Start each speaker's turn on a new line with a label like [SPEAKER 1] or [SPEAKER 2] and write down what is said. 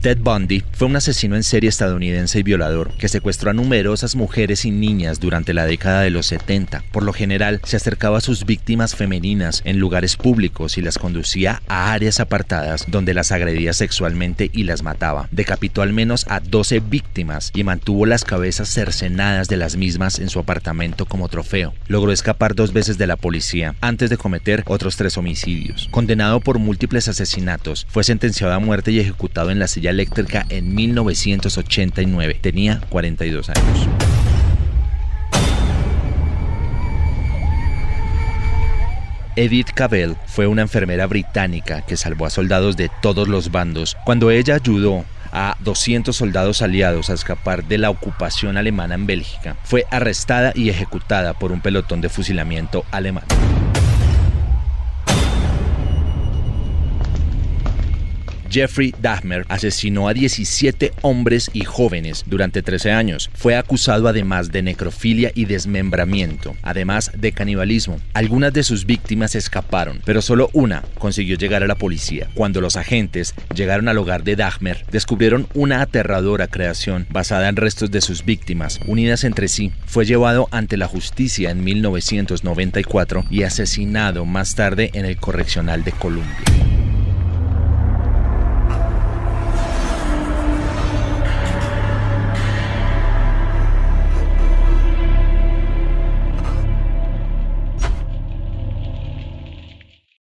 [SPEAKER 1] Ted Bundy fue un asesino en serie estadounidense y violador que secuestró a numerosas mujeres y niñas durante la década de los 70. Por lo general, se acercaba a sus víctimas femeninas en lugares públicos y las conducía a áreas apartadas donde las agredía sexualmente y las mataba. Decapitó al menos a 12 víctimas y mantuvo las cabezas cercenadas de las mismas en su apartamento como trofeo. Logró escapar dos veces de la policía antes de cometer otros tres homicidios. Condenado por múltiples asesinatos, fue sentenciado a muerte y ejecutado en la silla eléctrica en 1989. Tenía 42 años. Edith Cavell fue una enfermera británica que salvó a soldados de todos los bandos cuando ella ayudó a 200 soldados aliados a escapar de la ocupación alemana en Bélgica. Fue arrestada y ejecutada por un pelotón de fusilamiento alemán. Jeffrey Dahmer asesinó a 17 hombres y jóvenes durante 13 años. Fue acusado además de necrofilia y desmembramiento, además de canibalismo. Algunas de sus víctimas escaparon, pero solo una consiguió llegar a la policía. Cuando los agentes llegaron al hogar de Dahmer, descubrieron una aterradora creación basada en restos de sus víctimas, unidas entre sí. Fue llevado ante la justicia en 1994 y asesinado más tarde en el correccional de Columbia.